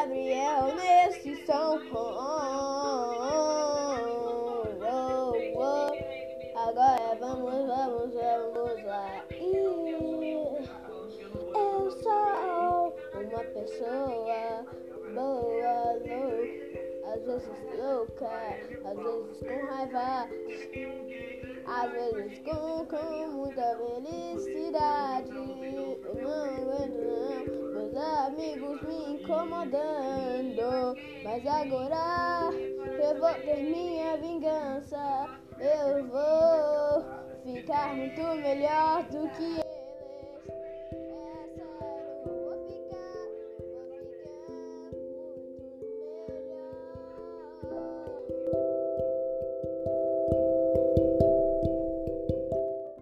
Gabriel neste som. Oh oh, oh, oh, oh, Agora vamos, vamos, vamos lá. Eu sou uma pessoa boa, louca, às vezes louca, às vezes com raiva, às vezes com, com muita felicidade. incomodando. Mas agora eu vou ter minha vingança. Eu vou ficar muito melhor do que eles. Eu vou ficar, vou ficar muito melhor.